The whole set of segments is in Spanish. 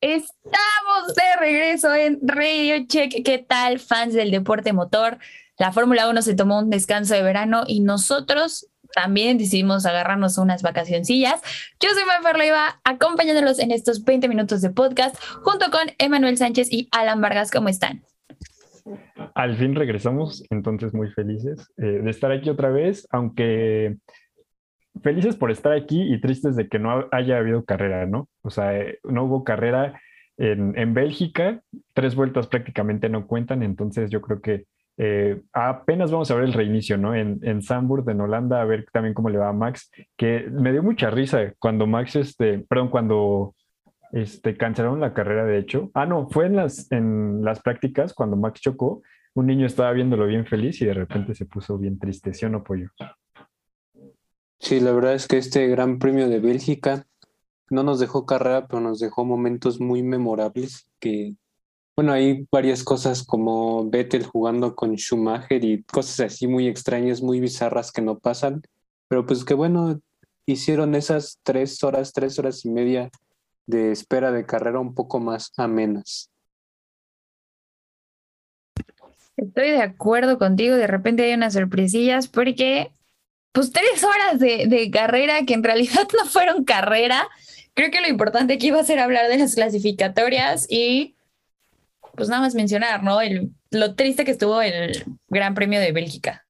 Estamos de regreso en Radio Check. ¿Qué tal, fans del deporte motor? La Fórmula 1 se tomó un descanso de verano y nosotros también decidimos agarrarnos unas vacacioncillas. Yo soy Mafer Leiva, acompañándolos en estos 20 minutos de podcast junto con Emanuel Sánchez y Alan Vargas. ¿Cómo están? Al fin regresamos, entonces muy felices eh, de estar aquí otra vez, aunque felices por estar aquí y tristes de que no haya habido carrera, ¿no? O sea, eh, no hubo carrera en, en, Bélgica, tres vueltas prácticamente no cuentan, entonces yo creo que eh, apenas vamos a ver el reinicio, ¿no? En, en Zandvoort, en Holanda, a ver también cómo le va a Max, que me dio mucha risa cuando Max, este, perdón, cuando este, cancelaron la carrera, de hecho. Ah, no, fue en las, en las prácticas cuando Max chocó, un niño estaba viéndolo bien feliz y de repente se puso bien triste, ¿sí o no, Pollo? Sí, la verdad es que este Gran Premio de Bélgica no nos dejó carrera, pero nos dejó momentos muy memorables que, bueno, hay varias cosas como Vettel jugando con Schumacher y cosas así muy extrañas, muy bizarras que no pasan, pero pues que bueno, hicieron esas tres horas, tres horas y media de espera de carrera un poco más amenas. Estoy de acuerdo contigo, de repente hay unas sorpresillas porque pues tres horas de, de, carrera que en realidad no fueron carrera. Creo que lo importante aquí iba a ser hablar de las clasificatorias y pues nada más mencionar, ¿no? El, lo triste que estuvo el Gran Premio de Bélgica.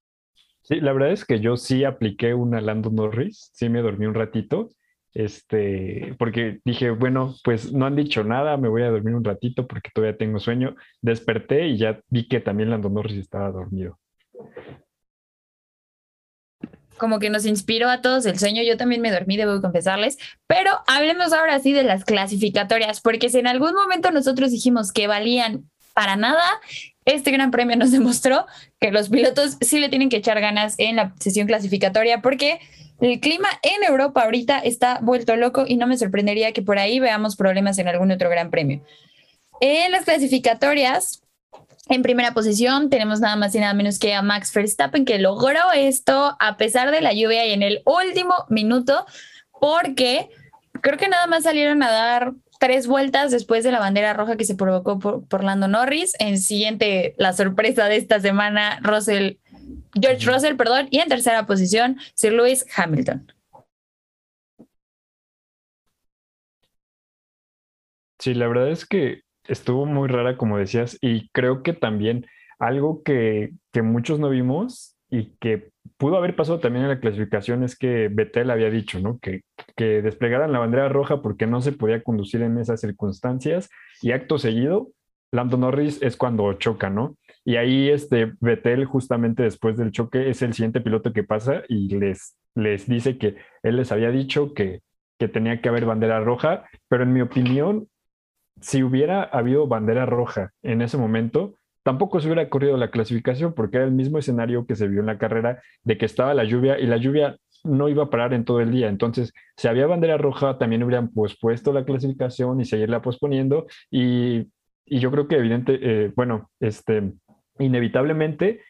Sí, la verdad es que yo sí apliqué una Lando Norris, sí me dormí un ratito, este, porque dije, bueno, pues no han dicho nada, me voy a dormir un ratito porque todavía tengo sueño. Desperté y ya vi que también Lando Norris estaba dormido como que nos inspiró a todos el sueño. Yo también me dormí, debo confesarles. Pero hablemos ahora sí de las clasificatorias, porque si en algún momento nosotros dijimos que valían para nada, este gran premio nos demostró que los pilotos sí le tienen que echar ganas en la sesión clasificatoria, porque el clima en Europa ahorita está vuelto loco y no me sorprendería que por ahí veamos problemas en algún otro gran premio. En las clasificatorias, en primera posición tenemos nada más y nada menos que a Max Verstappen, que logró esto a pesar de la lluvia y en el último minuto, porque creo que nada más salieron a dar tres vueltas después de la bandera roja que se provocó por, Lando Norris. En siguiente, la sorpresa de esta semana, Russell, George Russell, perdón, y en tercera posición, Sir Lewis Hamilton. Sí, la verdad es que estuvo muy rara, como decías, y creo que también algo que, que muchos no vimos y que pudo haber pasado también en la clasificación es que Betel había dicho, ¿no? Que, que desplegaran la bandera roja porque no se podía conducir en esas circunstancias y acto seguido, Lando Norris es cuando choca, ¿no? Y ahí este Betel justamente después del choque es el siguiente piloto que pasa y les, les dice que él les había dicho que, que tenía que haber bandera roja, pero en mi opinión si hubiera habido bandera roja en ese momento, tampoco se hubiera corrido la clasificación porque era el mismo escenario que se vio en la carrera de que estaba la lluvia y la lluvia no iba a parar en todo el día. Entonces, si había bandera roja, también hubieran pospuesto la clasificación y seguirla posponiendo. Y, yo creo que evidente, eh, bueno, este, inevitablemente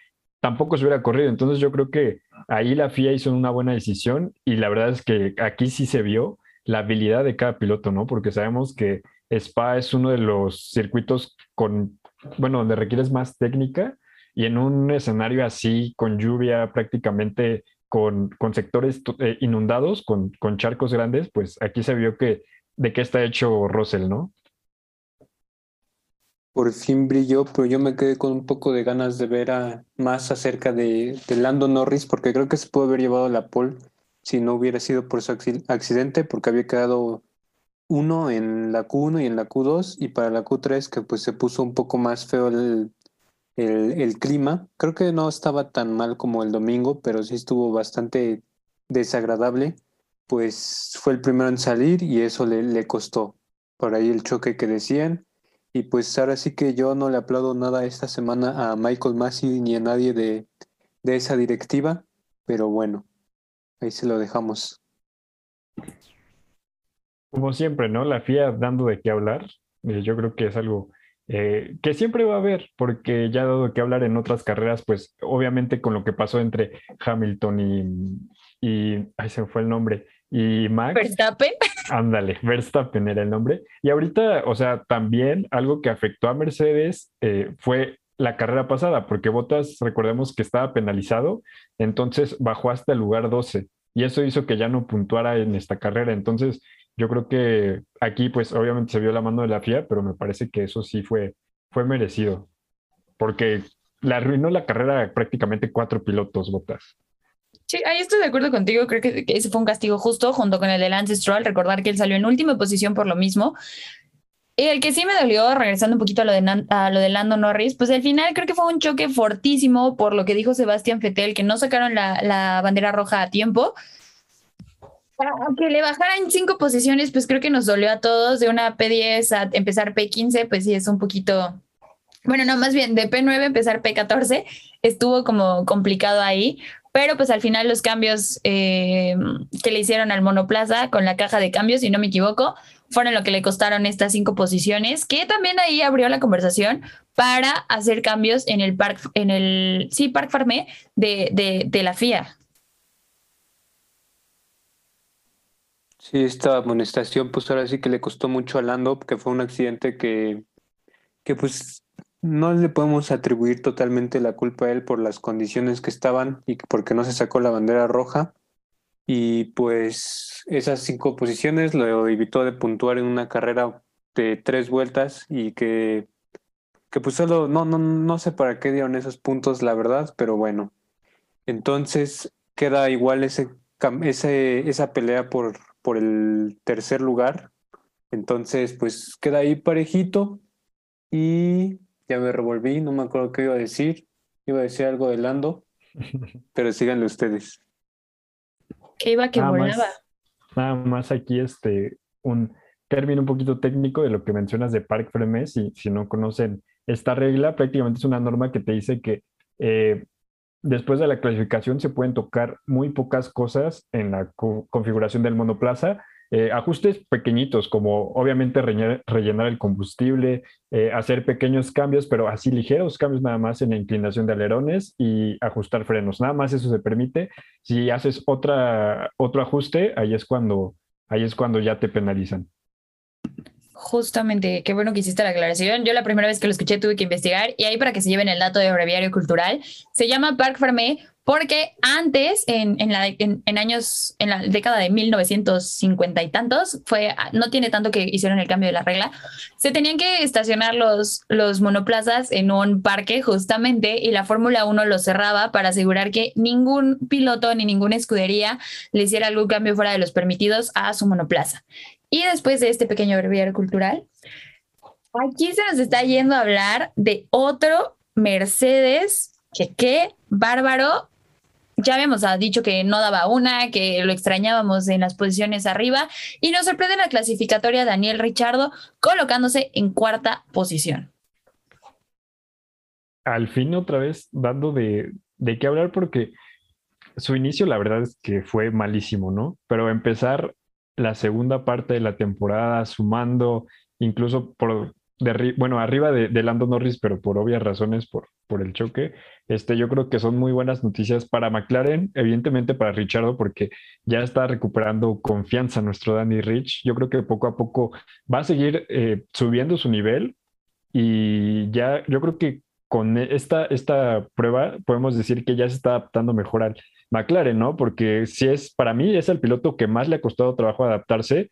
tampoco se hubiera corrido. Entonces, yo creo que ahí la FIA hizo una buena decisión y la verdad es que aquí sí se vio la habilidad de cada piloto, ¿no? Porque sabemos que Spa es uno de los circuitos con, bueno, donde requieres más técnica y en un escenario así, con lluvia prácticamente, con, con sectores eh, inundados, con, con, charcos grandes, pues aquí se vio que de qué está hecho Russell, ¿no? Por fin brilló, pero yo me quedé con un poco de ganas de ver más acerca de, de Lando Norris, porque creo que se puede haber llevado la pole si no hubiera sido por su accidente, porque había quedado uno en la Q1 y en la Q2 y para la Q3 que pues se puso un poco más feo el, el, clima. Creo que no estaba tan mal como el domingo, pero sí estuvo bastante desagradable. Pues fue el primero en salir y eso le, le costó. Por ahí el choque que decían. Y pues ahora sí que yo no le aplaudo nada esta semana a Michael Massey ni a nadie de, de esa directiva, pero bueno, ahí se lo dejamos. Como siempre, ¿no? La FIA dando de qué hablar. Eh, yo creo que es algo eh, que siempre va a haber, porque ya dado de qué hablar en otras carreras, pues obviamente con lo que pasó entre Hamilton y, y ahí se fue el nombre, y Max. Verstappen. Ándale, Verstappen era el nombre. Y ahorita, o sea, también algo que afectó a Mercedes eh, fue la carrera pasada, porque Bottas, recordemos que estaba penalizado, entonces bajó hasta el lugar 12 y eso hizo que ya no puntuara en esta carrera. Entonces, yo creo que aquí, pues obviamente se vio la mano de la FIA, pero me parece que eso sí fue, fue merecido, porque le arruinó la carrera prácticamente cuatro pilotos, Bottas. Sí, ahí estoy de acuerdo contigo. Creo que ese fue un castigo justo junto con el de Lance Stroll. Recordar que él salió en última posición por lo mismo. Y el que sí me dolió, regresando un poquito a lo, de, a lo de Lando Norris, pues al final creo que fue un choque fortísimo por lo que dijo Sebastián Fetel, que no sacaron la, la bandera roja a tiempo. Aunque le bajaran cinco posiciones, pues creo que nos dolió a todos. De una P10 a empezar P15, pues sí es un poquito. Bueno, no, más bien de P9 empezar P14 estuvo como complicado ahí, pero pues al final los cambios eh, que le hicieron al monoplaza con la caja de cambios, si no me equivoco, fueron lo que le costaron estas cinco posiciones, que también ahí abrió la conversación para hacer cambios en el park, en el sí, Park Farmé de, de, de la FIA. Sí, esta amonestación, pues ahora sí que le costó mucho a Lando, que fue un accidente que, que pues no le podemos atribuir totalmente la culpa a él por las condiciones que estaban y porque no se sacó la bandera roja. Y pues esas cinco posiciones lo evitó de puntuar en una carrera de tres vueltas y que, que pues solo, no, no, no sé para qué dieron esos puntos, la verdad, pero bueno. Entonces queda igual ese, ese, esa pelea por, por el tercer lugar. Entonces, pues queda ahí parejito y ya me revolví, no me acuerdo qué iba a decir. Iba a decir algo de Lando, pero síganle ustedes. Que iba que volaba. nada más aquí este, un término un poquito técnico de lo que mencionas de Park Fremes, y si no conocen esta regla, prácticamente es una norma que te dice que eh, después de la clasificación se pueden tocar muy pocas cosas en la configuración del monoplaza, eh, ajustes pequeñitos, como obviamente rellenar, el combustible, eh, hacer pequeños cambios, pero así ligeros cambios nada más en la inclinación de alerones y ajustar frenos. Nada más eso se permite. Si haces otra, otro ajuste, ahí es, cuando, ahí es cuando ya te penalizan. Justamente, qué bueno que hiciste la aclaración. Yo la primera vez que lo escuché tuve que investigar y ahí para que se lleven el dato de breviario cultural, se llama Parc Fermé porque antes, en, en, la, años, en la década de 1950 y tantos, fue, no tiene tanto que hicieron el cambio de la regla, se tenían que estacionar los, los monoplazas en un parque justamente y la Fórmula 1 lo cerraba para asegurar que ningún piloto ni ninguna escudería le hiciera algún cambio fuera de los permitidos a su monoplaza. Y después de este pequeño breviario cultural, aquí se nos está yendo a hablar de otro Mercedes que qué bárbaro ya habíamos dicho que no daba una, que lo extrañábamos en las posiciones arriba y nos sorprende la clasificatoria Daniel Richardo colocándose en cuarta posición. Al fin otra vez dando de, de qué hablar porque su inicio la verdad es que fue malísimo, ¿no? Pero empezar la segunda parte de la temporada sumando incluso por bueno, arriba de, de, Lando Norris, pero por obvias razones, por, por el choque, este, yo creo que son muy buenas noticias para McLaren, evidentemente para Richardo, porque ya está recuperando confianza nuestro Danny Rich. Yo creo que poco a poco va a seguir eh, subiendo su nivel y ya, yo creo que con esta, esta prueba podemos decir que ya se está adaptando mejor al McLaren, ¿no? Porque si es, para mí es el piloto que más le ha costado trabajo adaptarse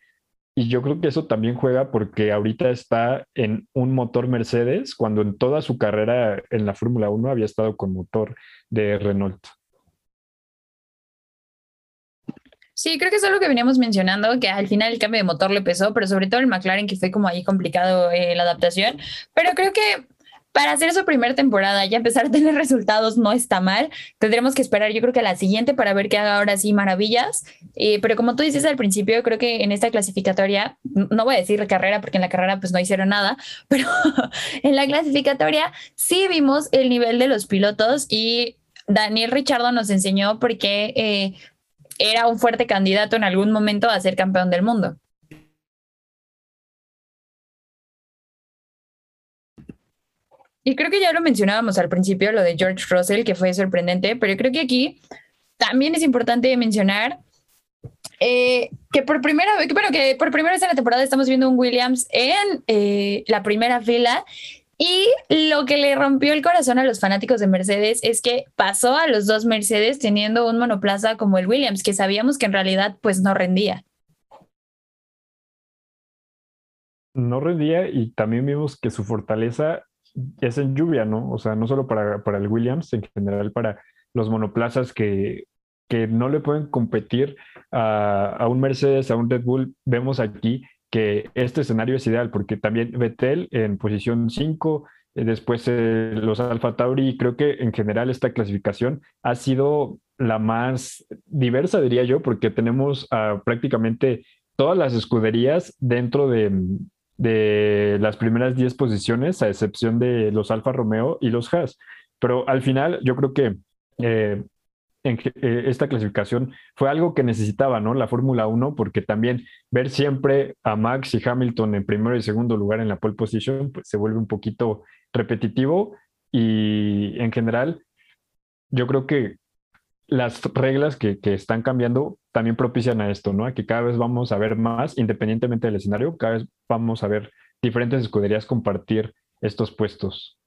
y yo creo que eso también juega porque ahorita está en un motor Mercedes, cuando en toda su carrera en la Fórmula 1 había estado con motor de Renault. Sí, creo que es algo que veníamos mencionando, que al final el cambio de motor le pesó, pero sobre todo el McLaren, que fue como ahí complicado eh, la adaptación. Pero creo que para hacer su primera temporada y empezar a tener resultados no está mal. Tendremos que esperar, yo creo que a la siguiente para ver que haga ahora sí maravillas. Eh, pero como tú dices al principio, creo que en esta clasificatoria, no voy a decir carrera porque en la carrera pues no hicieron nada, pero en la clasificatoria sí vimos el nivel de los pilotos y Daniel Richardo nos enseñó por qué eh, era un fuerte candidato en algún momento a ser campeón del mundo. Y creo que ya lo mencionábamos al principio, lo de George Russell, que fue sorprendente, pero creo que aquí también es importante mencionar eh, que por primera vez, bueno, que por primera vez en la temporada estamos viendo un Williams en eh, la primera fila. Y lo que le rompió el corazón a los fanáticos de Mercedes es que pasó a los dos Mercedes teniendo un monoplaza como el Williams, que sabíamos que en realidad pues no rendía. No rendía y también vimos que su fortaleza es en lluvia, ¿no? O sea, no solo para, para el Williams, en general para los monoplazas que, que no le pueden competir a, un Mercedes, a un Red Bull. Vemos aquí que este escenario es ideal porque también Vettel en posición 5, eh, después eh, los Alfa Tauri, creo que en general esta clasificación ha sido la más diversa, diría yo, porque tenemos prácticamente todas las escuderías dentro de, de las primeras 10 posiciones, a excepción de los Alfa Romeo y los Haas. Pero al final yo creo que eh, en, eh, esta clasificación fue algo que necesitaba, ¿no? La Fórmula 1, porque también ver siempre a Max y Hamilton en primero y segundo lugar en la pole position, pues se vuelve un poquito repetitivo y en general yo creo que las reglas que, que, están cambiando también propician a esto, ¿no? A que cada vez vamos a ver más, independientemente del escenario, cada vez vamos a ver diferentes escuderías compartir estos puestos.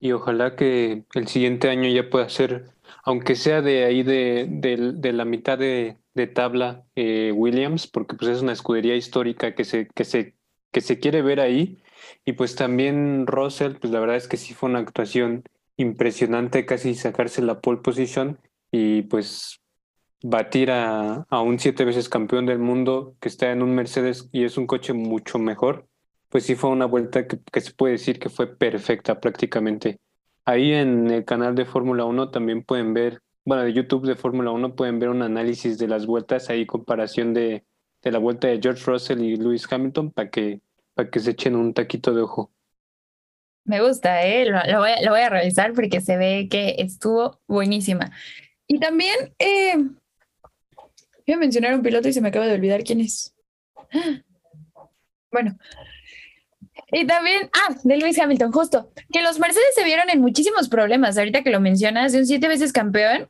Y ojalá que el siguiente año ya pueda ser, aunque sea de ahí de, de, la mitad de, tabla eh, Williams, porque pues es una escudería histórica que se, que, se, que se quiere ver ahí. Y pues también Russell, pues la verdad es que sí fue una actuación impresionante casi sacarse la pole position y pues batir a, a, un siete veces campeón del mundo que está en un Mercedes y es un coche mucho mejor, pues sí fue una vuelta que, se puede decir que fue perfecta prácticamente. Ahí en el canal de Fórmula 1 también pueden ver, bueno, de YouTube de Fórmula 1 pueden ver un análisis de las vueltas, ahí comparación de, de la vuelta de George Russell y Lewis Hamilton para que, para que se echen un taquito de ojo. Me gusta, ¿eh? Lo, voy, a, revisar porque se ve que estuvo buenísima. Y también, eh, voy a mencionar un piloto y se me acaba de olvidar quién es. Bueno. Y también, ah, de Lewis Hamilton, justo, que los Mercedes se vieron en muchísimos problemas. Ahorita que lo mencionas, de un siete veces campeón,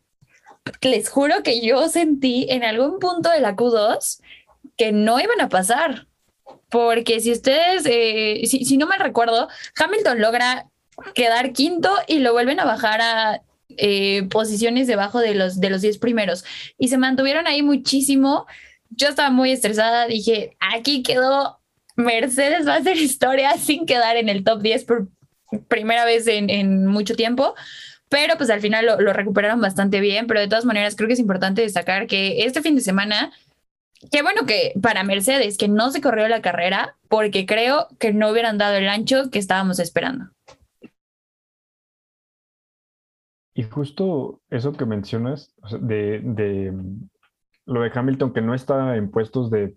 les juro que yo sentí en algún punto de la Q2 que no iban a pasar porque si ustedes, eh, si, no me recuerdo, Hamilton logra quedar quinto y lo vuelven a bajar a eh, posiciones debajo de los, de los 10 primeros. Y se mantuvieron ahí muchísimo. Yo estaba muy estresada, dije, aquí quedó Mercedes, va a hacer historia sin quedar en el top 10 por primera vez en, mucho tiempo. Pero pues al final lo, lo, recuperaron bastante bien, pero de todas maneras creo que es importante destacar que este fin de semana Qué bueno que para Mercedes que no se corrió la carrera porque creo que no hubieran dado el ancho que estábamos esperando. Y justo eso que mencionas de, de lo de Hamilton que no está en puestos de,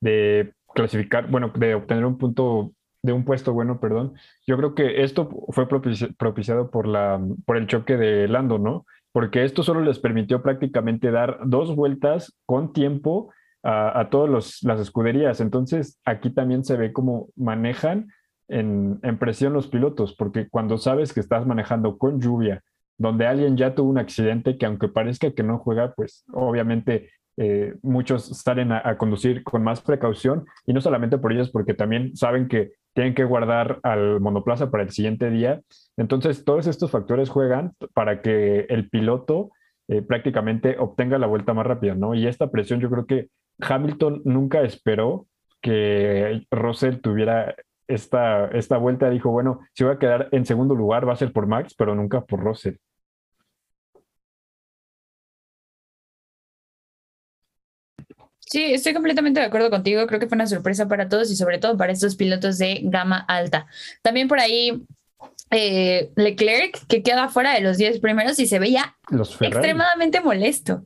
de clasificar, bueno, de obtener un punto de un puesto bueno, perdón. Yo creo que esto fue propiciado por, la, por el choque de Lando, ¿no? Porque esto solo les permitió prácticamente dar dos vueltas con tiempo a, todas las escuderías. Entonces, aquí también se ve cómo manejan en, presión los pilotos, porque cuando sabes que estás manejando con lluvia, donde alguien ya tuvo un accidente que aunque parezca que no juega, pues obviamente eh, muchos salen a, conducir con más precaución y no solamente por ellos, porque también saben que tienen que guardar al monoplaza para el siguiente día. Entonces, todos estos factores juegan para que el piloto eh, prácticamente obtenga la vuelta más rápida, ¿no? Y esta presión yo creo que Hamilton nunca esperó que Russell tuviera esta, esta vuelta. Dijo, bueno, si voy a quedar en segundo lugar va a ser por Max, pero nunca por Russell. Sí, estoy completamente de acuerdo contigo. Creo que fue una sorpresa para todos y sobre todo para estos pilotos de gama alta. También por ahí eh, Leclerc, que queda fuera de los 10 primeros y se veía extremadamente molesto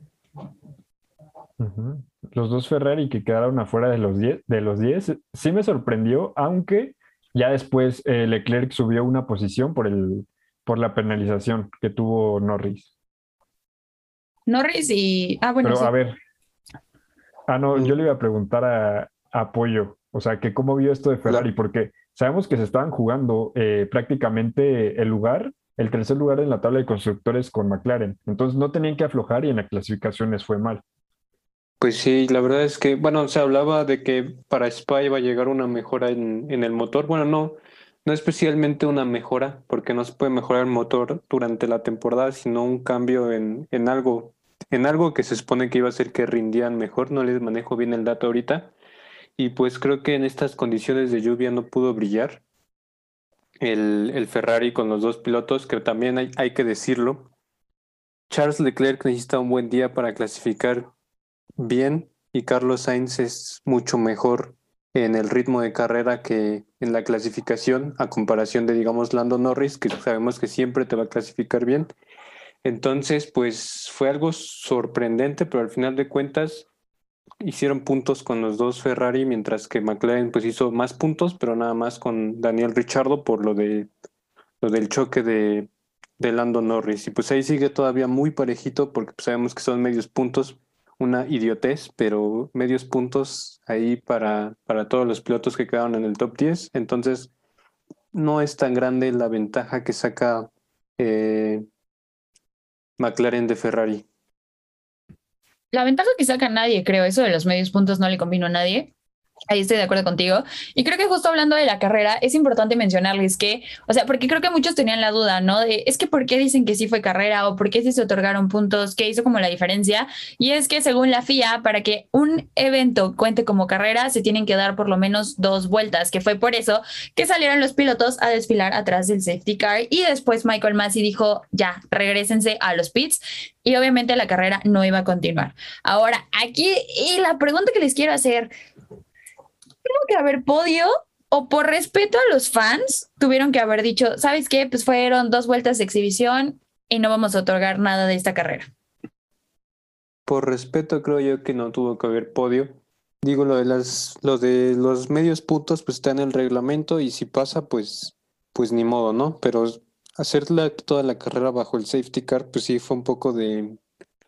los dos Ferrari que quedaron afuera de los 10, de los 10 sí me sorprendió, aunque ya después eh, Leclerc subió una posición por, el, por la penalización que tuvo Norris. Norris y... Ah, bueno. Pero a ver. Ah, no, yo le iba a preguntar a, Apoyo, o sea, que cómo vio esto de Ferrari, porque sabemos que se estaban jugando eh, prácticamente el lugar, el tercer lugar en la tabla de constructores con McLaren, entonces no tenían que aflojar y en la clasificación les fue mal. Pues sí, la verdad es que, bueno, se hablaba de que para Spa iba a llegar una mejora en, en el motor. Bueno, no, no especialmente una mejora, porque no se puede mejorar el motor durante la temporada, sino un cambio en, en algo, en algo que se supone que iba a hacer que rindían mejor. No les manejo bien el dato ahorita. Y pues creo que en estas condiciones de lluvia no pudo brillar el, el Ferrari con los dos pilotos, que también hay, hay que decirlo. Charles Leclerc necesita un buen día para clasificar bien y Carlos Sainz es mucho mejor en el ritmo de carrera que en la clasificación a comparación de digamos Lando Norris que sabemos que siempre te va a clasificar bien. Entonces pues fue algo sorprendente pero al final de cuentas hicieron puntos con los dos Ferrari mientras que McLaren pues hizo más puntos pero nada más con Daniel Richardo por lo de lo del choque de, de Lando Norris. Y pues ahí sigue todavía muy parejito porque pues, sabemos que son medios puntos una idiotez, pero medios puntos ahí para, para todos los pilotos que quedaron en el top 10. Entonces, no es tan grande la ventaja que saca eh, McLaren de Ferrari. La ventaja que saca nadie, creo, eso de los medios puntos no le convino a nadie. Ahí estoy de acuerdo contigo. Y creo que justo hablando de la carrera, es importante mencionarles que, o sea, porque creo que muchos tenían la duda, ¿no? De, es que ¿por qué dicen que sí fue carrera o por qué sí se otorgaron puntos? ¿Qué hizo como la diferencia? Y es que según la FIA, para que un evento cuente como carrera, se tienen que dar por lo menos dos vueltas, que fue por eso que salieron los pilotos a desfilar atrás del safety car. Y después Michael Massey dijo, ya, regresense a los pits. Y obviamente la carrera no iba a continuar. Ahora, aquí, y la pregunta que les quiero hacer, tuvo que haber podio o por respeto a los fans tuvieron que haber dicho, ¿sabes qué? Pues fueron dos vueltas de exhibición y no vamos a otorgar nada de esta carrera. Por respeto creo yo que no tuvo que haber podio. Digo, lo de las, de los medios puntos pues está en el reglamento y si pasa pues, pues ni modo, ¿no? Pero hacer toda la carrera bajo el safety car pues sí fue un poco de,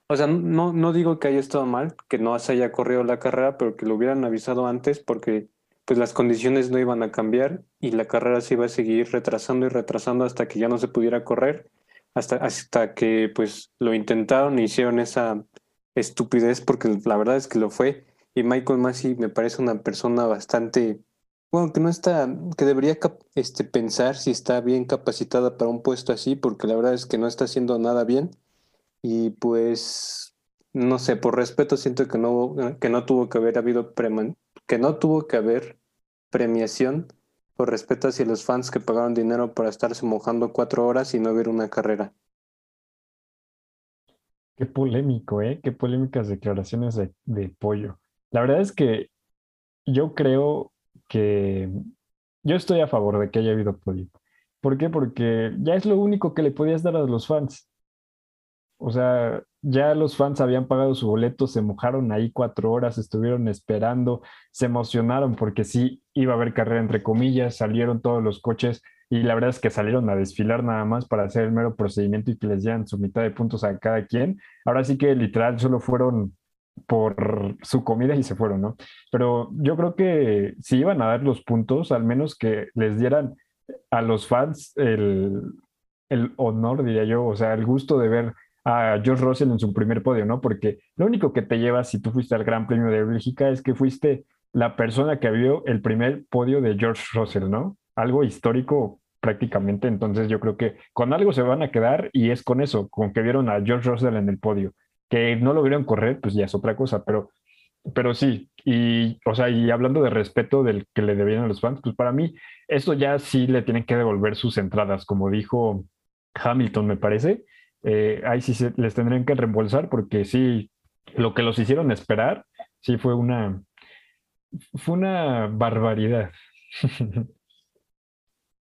o sea, no, no digo que haya estado mal, que no se haya corrido la carrera, pero que lo hubieran avisado antes porque pues las condiciones no iban a cambiar y la carrera se iba a seguir retrasando y retrasando hasta que ya no se pudiera correr, hasta, hasta que pues lo intentaron e hicieron esa estupidez porque la verdad es que lo fue. Y Michael Massey me parece una persona bastante, bueno, que no está, que debería este, pensar si está bien capacitada para un puesto así, porque la verdad es que no está haciendo nada bien y pues, no sé, por respeto siento que no, que no tuvo que haber habido que no tuvo que haber premiación por respeto hacia los fans que pagaron dinero para estarse mojando cuatro horas y no ver una carrera. Qué polémico, ¿eh? Qué polémicas declaraciones de, pollo. La verdad es que yo creo que yo estoy a favor de que haya habido podio. ¿Por qué? Porque ya es lo único que le podías dar a los fans. O sea, ya los fans habían pagado su boleto, se mojaron ahí cuatro horas, estuvieron esperando, se emocionaron porque sí iba a haber carrera entre comillas, salieron todos los coches y la verdad es que salieron a desfilar nada más para hacer el mero procedimiento y que les dieran su mitad de puntos a cada quien. Ahora sí que literal solo fueron por su comida y se fueron, ¿no? Pero yo creo que si iban a dar los puntos, al menos que les dieran a los fans el, el honor, diría yo, o sea, el gusto de ver a George Russell en su primer podio, ¿no? Porque lo único que te llevas si tú fuiste al Gran Premio de Bélgica es que fuiste la persona que vio el primer podio de George Russell, ¿no? Algo histórico prácticamente, entonces yo creo que con algo se van a quedar y es con eso, con que vieron a George Russell en el podio. Que no lo vieron correr, pues ya es otra cosa, pero, pero sí, y, o sea, y hablando de respeto del que le debían a los fans, pues para mí, esto ya sí le tienen que devolver sus entradas, como dijo Hamilton, me parece, eh, ahí sí se, les tendrían que reembolsar porque sí, lo que los hicieron esperar, sí fue una, fue una barbaridad.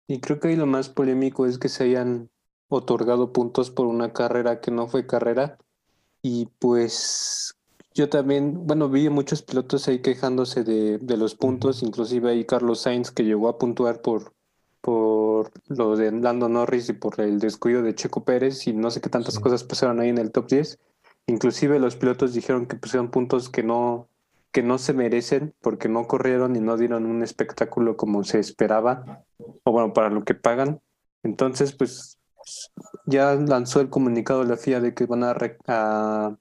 Y creo que ahí lo más polémico es que se hayan otorgado puntos por una carrera que no fue carrera. Y pues yo también, bueno, vi muchos pilotos ahí quejándose de, de los puntos, inclusive ahí Carlos Sainz que llegó a puntuar por, por lo de Lando Norris y por el descuido de Checo Pérez y no sé qué tantas cosas pasaron ahí en el top 10. Inclusive los pilotos dijeron que pusieron puntos que no, que no se merecen porque no corrieron y no dieron un espectáculo como se esperaba, o bueno, para lo que pagan. Entonces, pues ya lanzó el comunicado de la FIA de que van a,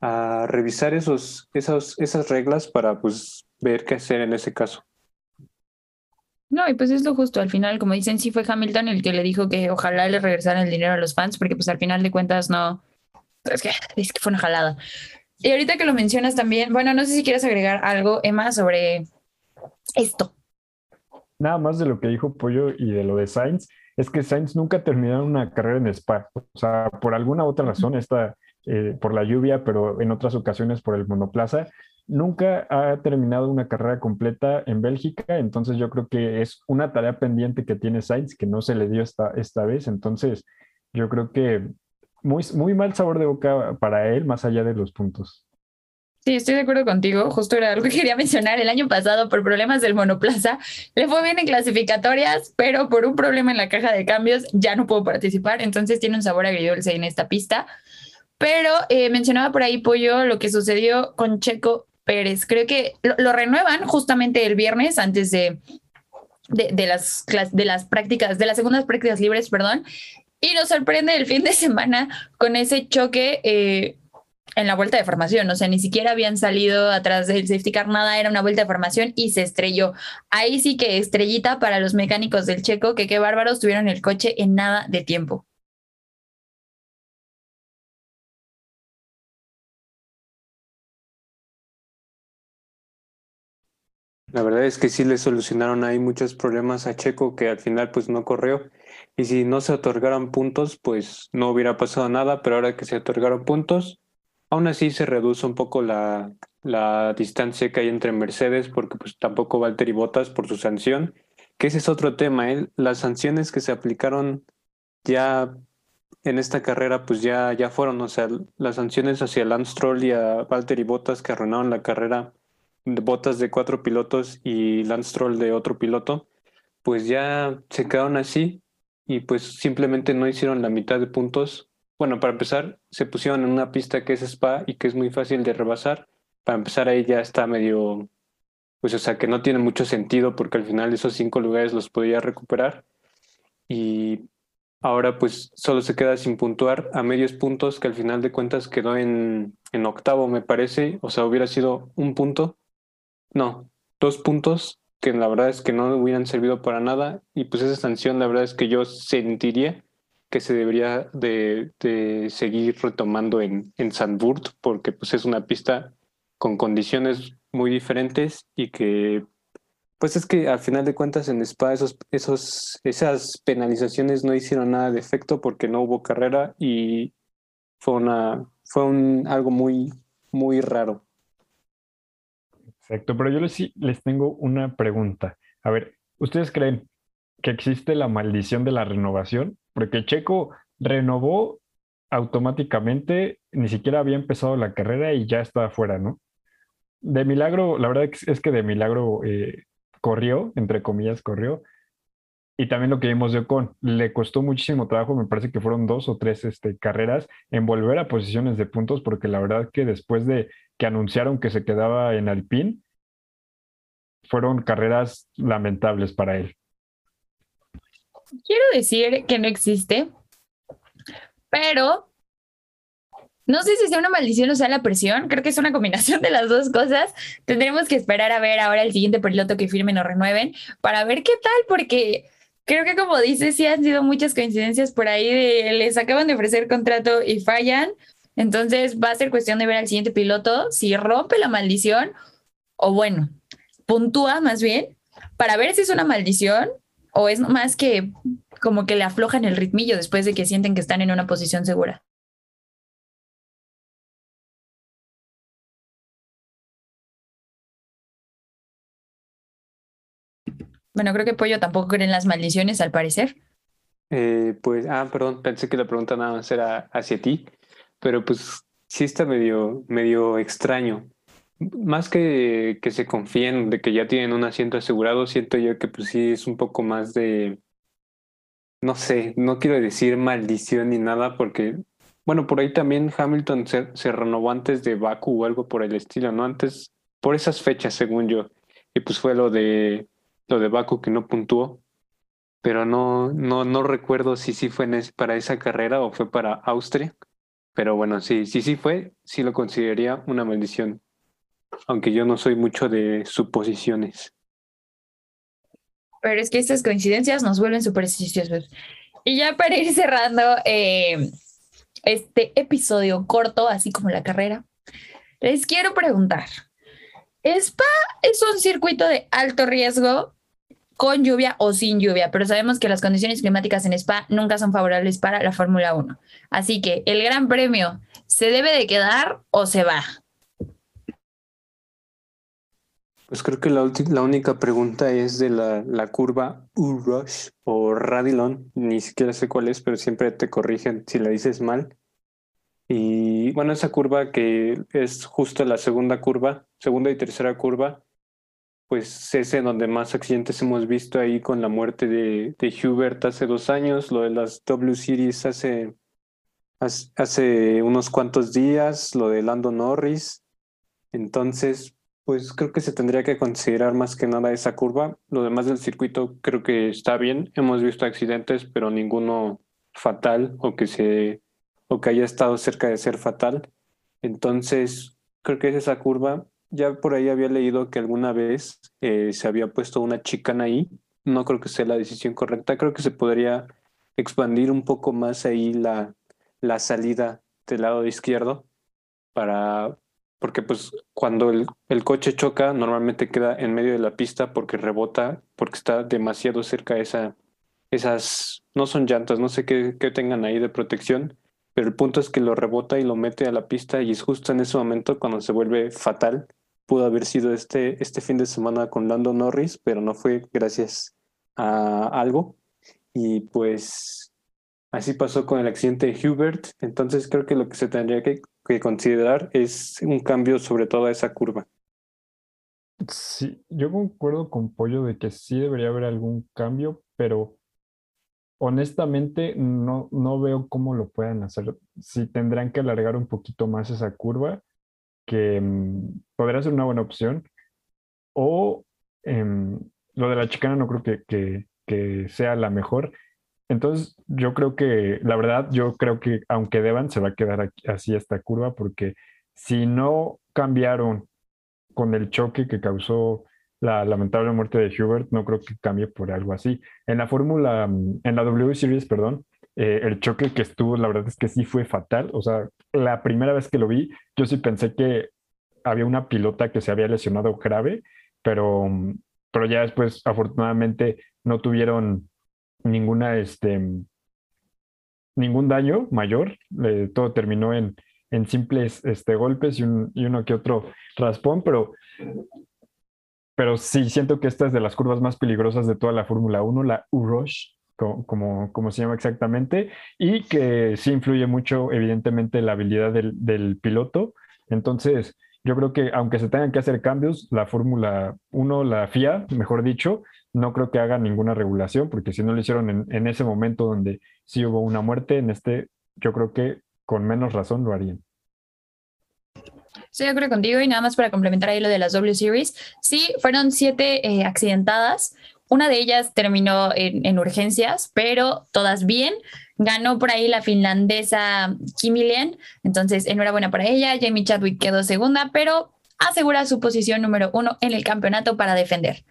a revisar esos, esos, esas reglas para pues ver qué hacer en ese caso. No, y pues es lo justo. Al final, como dicen, sí fue Hamilton el que le dijo que ojalá le regresaran el dinero a los fans, porque pues al final de cuentas no. Es que, es que fue una jalada. Y ahorita que lo mencionas también, bueno, no sé si quieres agregar algo, Emma, sobre esto. Nada más de lo que dijo Pollo y de lo de Sainz, es que Sainz nunca terminó una carrera en Spa. O sea, por alguna otra razón, esta, eh, por la lluvia, pero en otras ocasiones por el monoplaza, nunca ha terminado una carrera completa en Bélgica, entonces yo creo que es una tarea pendiente que tiene Sainz que no se le dio esta, esta vez, entonces yo creo que muy, muy mal sabor de boca para él, más allá de los puntos. Sí, estoy de acuerdo contigo. Justo era algo que quería mencionar. El año pasado, por problemas del monoplaza, le fue bien en clasificatorias, pero por un problema en la caja de cambios ya no pudo participar. Entonces tiene un sabor agridulce en esta pista. Pero eh, mencionaba por ahí, Pollo, lo que sucedió con Checo Pérez. Creo que lo, renuevan justamente el viernes antes de, de, las, de las prácticas, de las segundas prácticas libres, perdón. Y nos sorprende el fin de semana con ese choque eh, en la vuelta de formación. O sea, ni siquiera habían salido atrás del safety car, nada, era una vuelta de formación y se estrelló. Ahí sí que estrellita para los mecánicos del checo, que qué bárbaros tuvieron el coche en nada de tiempo. La verdad es que sí le solucionaron ahí muchos problemas a Checo que al final pues no corrió. Y si no se otorgaron puntos, pues no hubiera pasado nada, pero ahora que se otorgaron puntos, aún así se reduce un poco la, la distancia que hay entre Mercedes, porque pues tampoco Valtteri Bottas por su sanción, que ese es otro tema, ¿eh? las sanciones que se aplicaron ya en esta carrera pues ya, ya fueron, o sea, las sanciones hacia Lance Stroll y a Valtteri Bottas que arruinaron la carrera botas de cuatro pilotos y Lance Stroll de otro piloto, pues ya se quedaron así y pues simplemente no hicieron la mitad de puntos. Bueno, para empezar, se pusieron en una pista que es Spa y que es muy fácil de rebasar. Para empezar ahí ya está medio, pues o sea que no tiene mucho sentido porque al final esos cinco lugares los podía recuperar. Y ahora pues solo se queda sin puntuar a medios puntos que al final de cuentas quedó en, en octavo me parece. O sea, hubiera sido un punto no, dos puntos que la verdad es que no hubieran servido para nada y pues esa sanción la verdad es que yo sentiría que se debería de, seguir retomando en, en Sandburg porque pues es una pista con condiciones muy diferentes y que pues es que al final de cuentas en Spa esos, esos, esas penalizaciones no hicieron nada de efecto porque no hubo carrera y fue una fue un, algo muy muy raro. Exacto, pero yo les, les tengo una pregunta. A ver, ¿ustedes creen que existe la maldición de la renovación? Porque Checo renovó automáticamente, ni siquiera había empezado la carrera y ya está afuera, ¿no? De milagro, la verdad es que de milagro eh, corrió, entre comillas, corrió. Y también lo que vimos de Ocon, le costó muchísimo trabajo, me parece que fueron dos o tres este, carreras en volver a posiciones de puntos, porque la verdad que después de que anunciaron que se quedaba en Alpine, fueron carreras lamentables para él. Quiero decir que no existe, pero no sé si sea una maldición o sea la presión. Creo que es una combinación de las dos cosas. Tendremos que esperar a ver ahora el siguiente piloto que firmen o renueven para ver qué tal, porque creo que como dices, sí han sido muchas coincidencias por ahí de les acaban de ofrecer contrato y fallan entonces va a ser cuestión de ver al siguiente piloto si rompe la maldición o bueno, puntúa más bien para ver si es una maldición o es más que como que le aflojan el ritmillo después de que sienten que están en una posición segura. Bueno, creo que Pollo tampoco cree en las maldiciones, al parecer. Eh, pues, ah, perdón, pensé que la pregunta nada más era hacia ti pero pues sí está medio, medio extraño. Más que que se confíen de que ya tienen un asiento asegurado, siento yo que pues sí es un poco más de, no sé, no quiero decir maldición ni nada porque, bueno, por ahí también Hamilton se, se renovó antes de Baku o algo por el estilo, ¿no? Antes, por esas fechas, según yo. Y pues fue lo de, lo de Baku que no puntuó pero no, no, no recuerdo si sí fue para esa carrera o fue para Austria Pero bueno, sí, sí, sí fue, sí lo consideraría una maldición. Aunque yo no soy mucho de suposiciones. Pero es que estas coincidencias nos vuelven supersticiosos. Y ya para ir cerrando eh, este episodio corto, así como la carrera, les quiero preguntar, ¿Spa es un circuito de alto riesgo con lluvia o sin lluvia? Pero sabemos que las condiciones climáticas en Spa nunca son favorables para la Fórmula 1. Así que el Gran Premio, ¿se debe de quedar o se va? Pues creo que la, la única pregunta es de la, la curva U-Rush o Radilon. Ni siquiera sé cuál es, pero siempre te corrigen si la dices mal. Y bueno, esa curva que es justo la segunda curva, segunda y tercera curva, pues es en donde más accidentes hemos visto ahí con la muerte de, de Hubert hace dos años, lo de las W Series hace, hace unos cuantos días, lo de Lando Norris. Entonces, pues creo que se tendría que considerar más que nada esa curva. Lo demás del circuito creo que está bien. Hemos visto accidentes, pero ninguno fatal o que se o que haya estado cerca de ser fatal. Entonces, creo que es esa curva. Ya por ahí había leído que alguna vez eh, se había puesto una chicana ahí. No creo que sea la decisión correcta. Creo que se podría expandir un poco más ahí la, la salida del lado izquierdo para porque pues cuando el, el, coche choca normalmente queda en medio de la pista porque rebota, porque está demasiado cerca esa, esas, no son llantas, no sé qué, qué tengan ahí de protección, pero el punto es que lo rebota y lo mete a la pista y es justo en ese momento cuando se vuelve fatal. Pudo haber sido este, este fin de semana con Lando Norris, pero no fue gracias a algo. Y pues así pasó con el accidente de Hubert. Entonces creo que lo que se tendría que, que considerar es un cambio sobre toda esa curva. Sí, yo concuerdo con Pollo de que sí debería haber algún cambio, pero honestamente no, no veo cómo lo puedan hacer. Si tendrán que alargar un poquito más esa curva, que mm, podría ser una buena opción. O em, lo de la chicana no creo que, que, que, sea la mejor. Entonces yo creo que, la verdad, yo creo que aunque deban, se va a quedar así esta curva, porque si no cambiaron con el choque que causó la lamentable muerte de Hubert, no creo que cambie por algo así. En la Fórmula, en la W Series, perdón, eh, el choque que estuvo, la verdad es que sí fue fatal. O sea, la primera vez que lo vi, yo sí pensé que había una pilota que se había lesionado grave, pero, pero ya después, afortunadamente, no tuvieron ninguna, este, ningún daño mayor. Todo terminó en, en simples este, golpes y, un, y uno que otro raspón, pero pero sí siento que esta es de las curvas más peligrosas de toda la Fórmula 1, la U-Rush, como, como, se llama exactamente, y que sí influye mucho, evidentemente, la habilidad del, del piloto. Entonces, yo creo que aunque se tengan que hacer cambios, la Fórmula 1, la FIA, mejor dicho, no creo que haga ninguna regulación, porque si no lo hicieron en, en ese momento donde sí hubo una muerte, en este, yo creo que con menos razón lo harían. Estoy de acuerdo contigo y nada más para complementar ahí lo de las W Series. Sí, fueron siete eh, accidentadas. Una de ellas terminó en, en, urgencias, pero todas bien. Ganó por ahí la finlandesa Kimi Lien, entonces enhorabuena para ella. Jamie Chadwick quedó segunda, pero asegura su posición número uno en el campeonato para defender.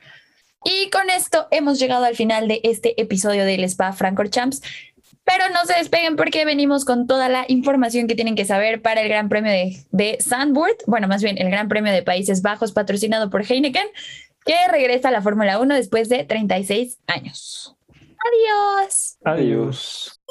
Y con esto hemos llegado al final de este episodio del Spa Francorchamps. Pero no se despeguen porque venimos con toda la información que tienen que saber para el Gran Premio de, de Sandburg, bueno, más bien el Gran Premio de Países Bajos patrocinado por Heineken, que regresa a la Fórmula 1 después de 36 años. Adiós. Adiós.